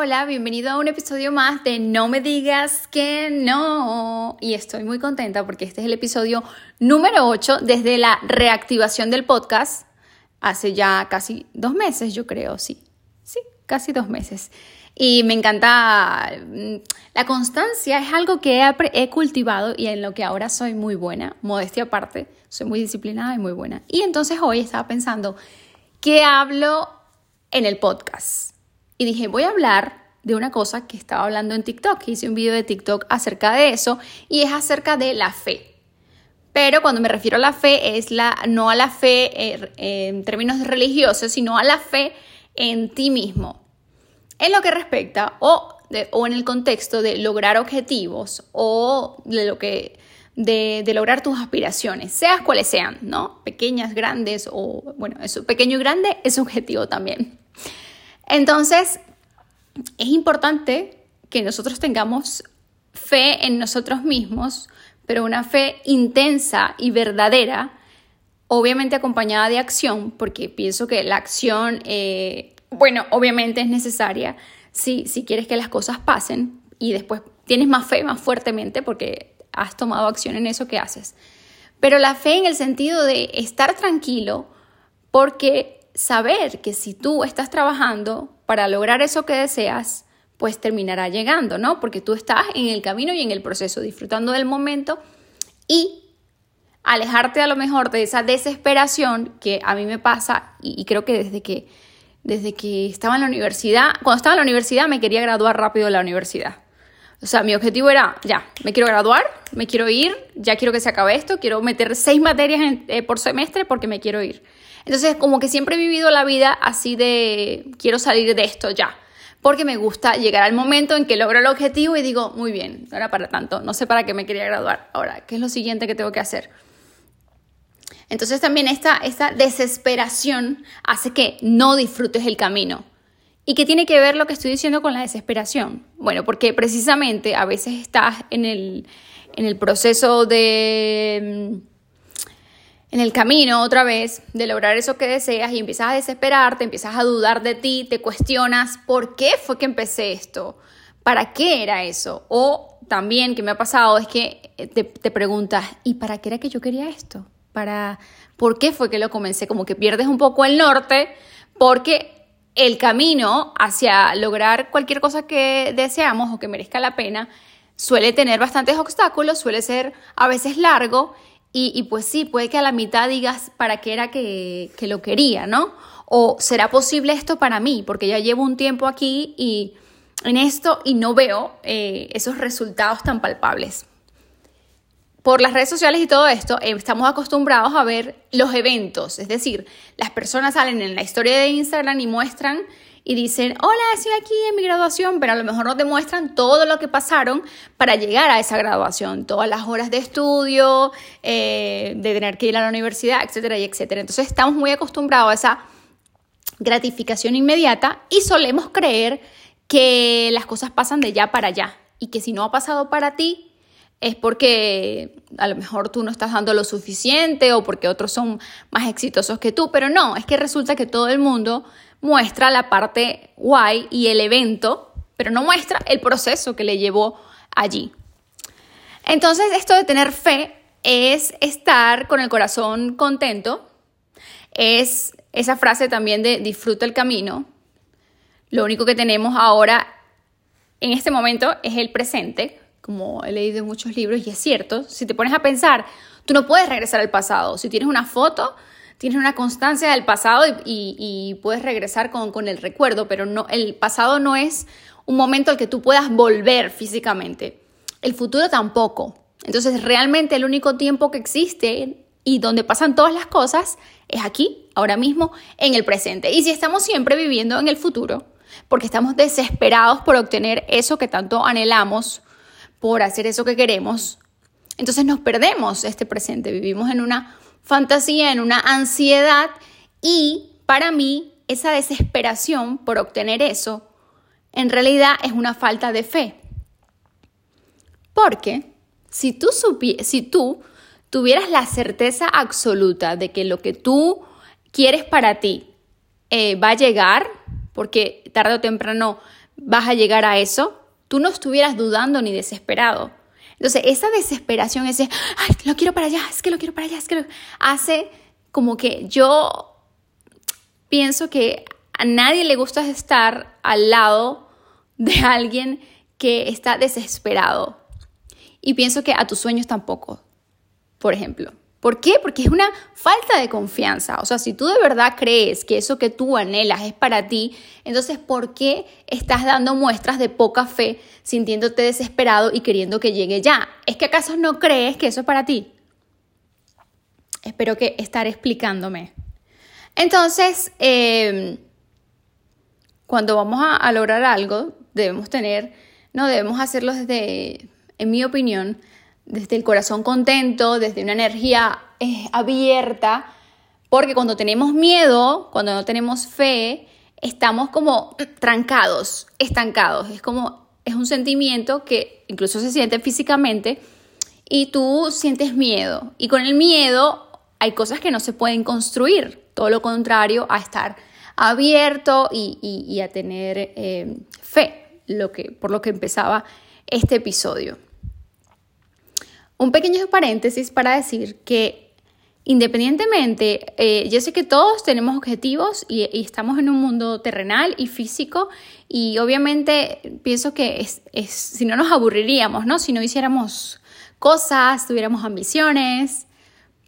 Hola, bienvenido a un episodio más de No me digas que no. Y estoy muy contenta porque este es el episodio número 8 desde la reactivación del podcast. Hace ya casi dos meses, yo creo, sí. Sí, casi dos meses. Y me encanta, mm, la constancia es algo que he, cultivado y en lo que ahora soy muy buena, modestia aparte, soy muy disciplinada y muy buena. Y entonces hoy estaba pensando, ¿qué hablo en el podcast? Y dije, voy a hablar de una cosa que estaba hablando en TikTok. Hice un video de TikTok acerca de eso y es acerca de la fe. Pero cuando me refiero a la fe es la, no a la fe eh, en términos religiosos, sino a la fe en ti mismo. En lo que respecta o, o en el contexto de lograr objetivos o de lo que de, lograr tus aspiraciones, seas cuales sean, ¿no? Pequeñas, grandes o, bueno, eso, pequeño y grande es objetivo también. Entonces, es importante que nosotros tengamos fe en nosotros mismos, pero una fe intensa y verdadera, obviamente acompañada de acción, porque pienso que la acción, eh, bueno, obviamente es necesaria si, si quieres que las cosas pasen y después tienes más fe más fuertemente porque has tomado acción en eso que haces. Pero la fe en el sentido de estar tranquilo porque saber que si tú estás trabajando para lograr eso que deseas, pues terminará llegando, ¿no? Porque tú estás en el camino y en el proceso, disfrutando del momento y alejarte a lo mejor de esa desesperación que a mí me pasa y, creo que desde que desde que estaba en la universidad, cuando estaba en la universidad me quería graduar rápido de la universidad. O sea, mi objetivo era, ya, me quiero graduar, me quiero ir, ya quiero que se acabe esto, quiero meter seis materias eh, por semestre porque me quiero ir. Entonces, como que siempre he vivido la vida así de, quiero salir de esto ya, porque me gusta llegar al momento en que logro el objetivo y digo, muy bien, no era para tanto, no sé para qué me quería graduar. Ahora, ¿qué es lo siguiente que tengo que hacer? Entonces también esta, esta desesperación hace que no disfrutes el camino. ¿Y qué tiene que ver lo que estoy diciendo con la desesperación? Bueno, porque precisamente a veces estás en el, en el proceso de en el camino otra vez de lograr eso que deseas y empiezas a desesperarte, empiezas a dudar de ti, te cuestionas por qué fue que empecé esto, para qué era eso. O también que me ha pasado es que eh, te, te preguntas, ¿y para qué era que yo quería esto? ¿Para por qué fue que lo comencé? Como que pierdes un poco el norte porque el camino hacia lograr cualquier cosa que deseamos o que merezca la pena suele tener bastantes obstáculos, suele ser a veces largo y, pues sí, puede que a la mitad digas para qué era que, lo quería, ¿no? O será posible esto para mí, porque ya llevo un tiempo aquí y en esto y no veo eh, esos resultados tan palpables. Por las redes sociales y todo esto, eh, estamos acostumbrados a ver los eventos, es decir, las personas salen en la historia de Instagram y muestran y dicen, hola, estoy aquí en mi graduación, pero a lo mejor no te muestran todo lo que pasaron para llegar a esa graduación, todas las horas de estudio, eh, de tener que ir a la universidad, etcétera, etcétera. Entonces estamos muy acostumbrados a esa gratificación inmediata y solemos creer que las cosas pasan de ya para allá y que si no ha pasado para ti es porque a lo mejor tú no estás dando lo suficiente o porque otros son más exitosos que tú, pero no, es que resulta que todo el mundo muestra la parte guay y el evento, pero no muestra el proceso que le llevó allí. Entonces, esto de tener fe es estar con el corazón contento, es esa frase también de disfruta el camino. Lo único que tenemos ahora en este momento es el presente, como he leído en muchos libros y es cierto, si te pones a pensar, tú no puedes regresar al pasado. Si tienes una foto, tienes una constancia del pasado y, puedes regresar con, el recuerdo, pero no, el pasado no es un momento al que tú puedas volver físicamente. El futuro tampoco. Entonces, realmente el único tiempo que existe y donde pasan todas las cosas es aquí, ahora mismo, en el presente. Y si estamos siempre viviendo en el futuro, porque estamos desesperados por obtener eso que tanto anhelamos, por hacer eso que queremos, entonces nos perdemos este presente, vivimos en una fantasía, en una ansiedad y para mí esa desesperación por obtener eso en realidad es una falta de fe. Porque si tú, si tú tuvieras la certeza absoluta de que lo que tú quieres para ti eh, va a llegar, porque tarde o temprano vas a llegar a eso, tú no estuvieras dudando ni desesperado. Entonces, esa desesperación, ese, ay, lo quiero para allá, es que lo quiero para allá, es que lo... hace como que yo pienso que a nadie le gusta estar al lado de alguien que está desesperado. Y pienso que a tus sueños tampoco, por ejemplo. ¿Por qué? Porque es una falta de confianza. O sea, si tú de verdad crees que eso que tú anhelas es para ti, entonces ¿por qué estás dando muestras de poca fe, sintiéndote desesperado y queriendo que llegue ya? ¿Es que acaso no crees que eso es para ti? Espero que estar explicándome. Entonces, em, cuando vamos a, lograr algo, debemos tener, no debemos hacerlo desde, en mi opinión, desde el corazón contento, desde una energía eh, abierta, porque cuando tenemos miedo, cuando no tenemos fe, estamos como trancados, estancados. Es como, es un sentimiento que incluso se siente físicamente y tú sientes miedo. Y con el miedo hay cosas que no se pueden construir, todo lo contrario a estar abierto y, a tener eh, fe, lo que, por lo que empezaba este episodio. Un pequeño paréntesis para decir que independientemente, eh, yo sé que todos tenemos objetivos y, estamos en un mundo terrenal y físico y obviamente pienso que es, si no nos aburriríamos, ¿no? Si no hiciéramos cosas, tuviéramos ambiciones,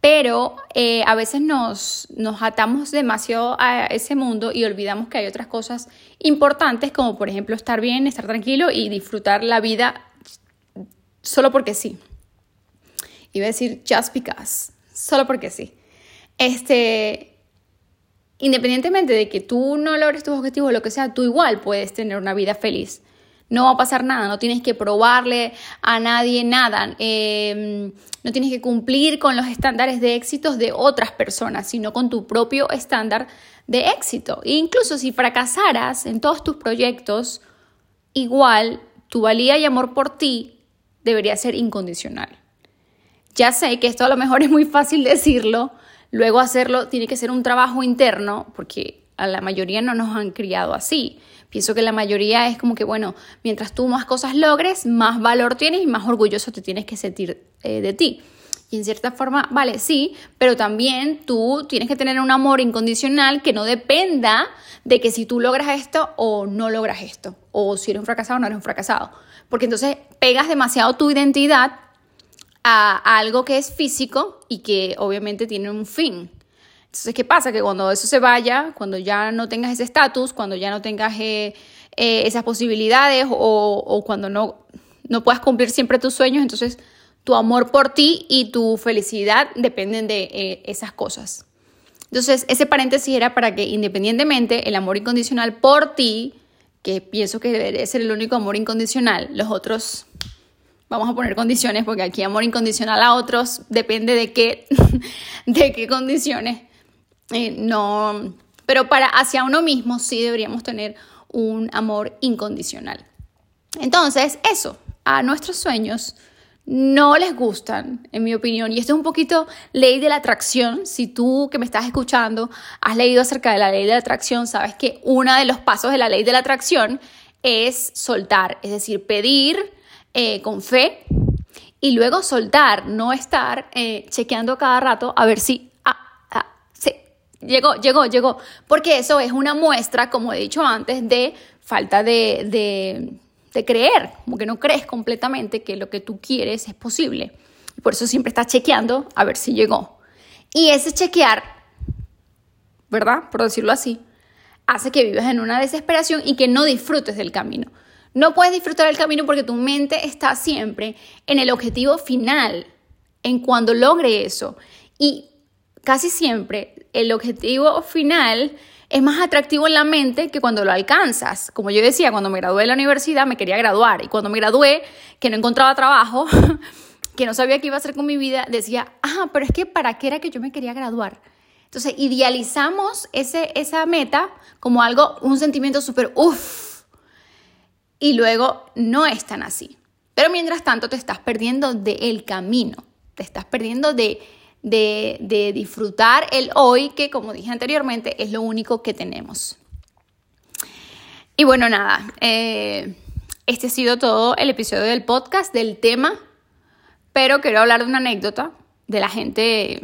pero eh, a veces nos, nos atamos demasiado a ese mundo y olvidamos que hay otras cosas importantes como por ejemplo estar bien, estar tranquilo y disfrutar la vida solo porque sí. Iba a decir just because, solo porque sí. Este, independientemente de que tú no logres tus objetivos o lo que sea, tú igual puedes tener una vida feliz. No va a pasar nada, no tienes que probarle a nadie nada, em, no tienes que cumplir con los estándares de éxitos de otras personas, sino con tu propio estándar de éxito. E incluso si fracasaras en todos tus proyectos, igual tu valía y amor por ti debería ser incondicional. Ya sé que esto a lo mejor es muy fácil decirlo, luego hacerlo tiene que ser un trabajo interno, porque a la mayoría no nos han criado así. Pienso que la mayoría es como que, bueno, mientras tú más cosas logres, más valor tienes y más orgulloso te tienes que sentir eh, de ti. Y en cierta forma, vale, sí, pero también tú tienes que tener un amor incondicional que no dependa de que si tú logras esto o no logras esto, o si eres un fracasado o no eres un fracasado. Porque entonces pegas demasiado tu identidad a, algo que es físico y que obviamente tiene un fin. Entonces, ¿qué pasa? Que cuando eso se vaya, cuando ya no tengas ese estatus, cuando ya no tengas eh, eh, esas posibilidades o, cuando no, no puedas cumplir siempre tus sueños, entonces tu amor por ti y tu felicidad dependen de eh, esas cosas. Entonces, ese paréntesis era para que independientemente el amor incondicional por ti, que pienso que ser el único amor incondicional, los otros vamos a poner condiciones, porque aquí amor incondicional a otros depende de qué, de qué condiciones. Eh, no, pero para hacia uno mismo sí deberíamos tener un amor incondicional. Entonces, eso, a nuestros sueños no les gustan, en mi opinión. Y esto es un poquito ley de la atracción. Si tú que me estás escuchando has leído acerca de la ley de la atracción, sabes que uno de los pasos de la ley de la atracción es soltar, es decir, pedir eh, con fe y luego soltar, no estar eh, chequeando cada rato a ver si, ah, ah, llegó, llegó, llegó, porque eso es una muestra, como he dicho antes, de falta de, de, creer, como que no crees completamente que lo que tú quieres es posible. Por eso siempre estás chequeando a ver si llegó. Y ese chequear, ¿verdad? Por decirlo así, hace que vivas en una desesperación y que no disfrutes del camino. No puedes disfrutar el camino porque tu mente está siempre en el objetivo final, en cuando logre eso. Y casi siempre el objetivo final es más atractivo en la mente que cuando lo alcanzas. Como yo decía, cuando me gradué de la universidad me quería graduar y cuando me gradué, que no encontraba trabajo, que no sabía qué iba a hacer con mi vida, decía, ah, pero es que ¿para qué era que yo me quería graduar? Entonces idealizamos ese, esa meta como algo, un sentimiento súper, uff, y luego no es tan así. Pero mientras tanto te estás perdiendo del camino, te estás perdiendo de, de, disfrutar el hoy, que como dije anteriormente, es lo único que tenemos. Y bueno, nada, eh, este ha sido todo el episodio del podcast, del tema, pero quiero hablar de una anécdota de la gente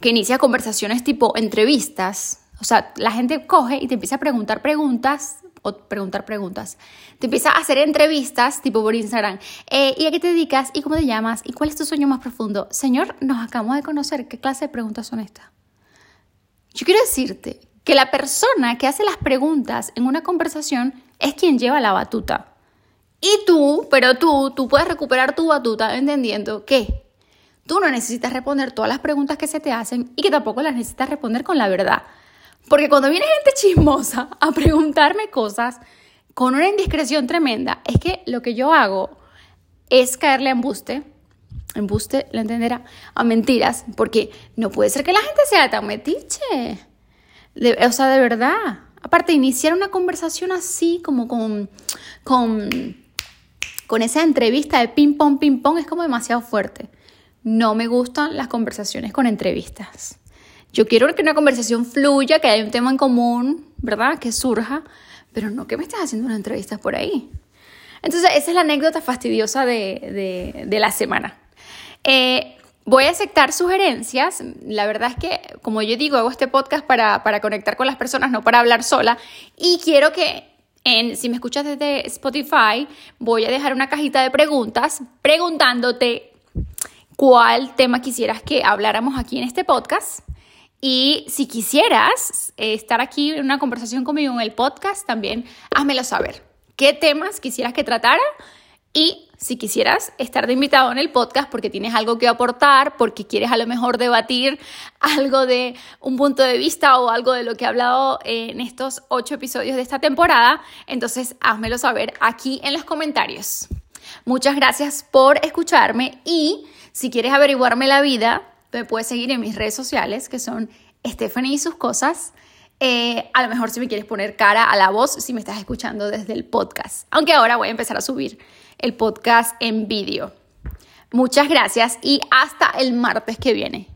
que inicia conversaciones tipo entrevistas. O sea, la gente coge y te empieza a preguntar preguntas o preguntar preguntas. Te empieza a hacer entrevistas tipo por Instagram. Eh, ¿Y a qué te dedicas? ¿Y cómo te llamas? ¿Y cuál es tu sueño más profundo? Señor, nos acabamos de conocer. ¿Qué clase de preguntas son estas? Yo quiero decirte que la persona que hace las preguntas en una conversación es quien lleva la batuta. Y tú, pero tú, tú puedes recuperar tu batuta entendiendo que tú no necesitas responder todas las preguntas que se te hacen y que tampoco las necesitas responder con la verdad. Porque cuando viene gente chismosa a preguntarme cosas con una indiscreción tremenda, es que lo que yo hago es caerle a embuste, embuste, lo entenderá, a mentiras, porque no puede ser que la gente sea tan metiche o sea, de verdad. Aparte, iniciar una conversación así, como con, con, con esa entrevista de ping pong, ping pong, es como demasiado fuerte. No me gustan las conversaciones con entrevistas. Yo quiero que una conversación fluya, que haya un tema en común, ¿verdad? Que surja, pero no que me estés haciendo una entrevista por ahí. Entonces, esa es la anécdota fastidiosa de, de, la semana. Eh, Voy a aceptar sugerencias. La verdad es que, como yo digo, hago este podcast para, para conectar con las personas, no para hablar sola. Y quiero que, en, si me escuchas desde Spotify, voy a dejar una cajita de preguntas preguntándote cuál tema quisieras que habláramos aquí en este podcast. Y si quisieras eh, estar aquí en una conversación conmigo en el podcast, también házmelo saber. ¿Qué temas quisieras que tratara? Y si quisieras estar de invitado en el podcast porque tienes algo que aportar, porque quieres a lo mejor debatir algo de un punto de vista o algo de lo que he hablado en estos ocho episodios de esta temporada, entonces házmelo saber aquí en los comentarios. Muchas gracias por escucharme y si quieres averiguarme la vida, me puedes seguir en mis redes sociales que son Stephanie y sus cosas. Eh, a lo mejor si me quieres poner cara a la voz, si me estás escuchando desde el podcast. Aunque ahora voy a empezar a subir el podcast en vídeo. Muchas gracias y hasta el martes que viene.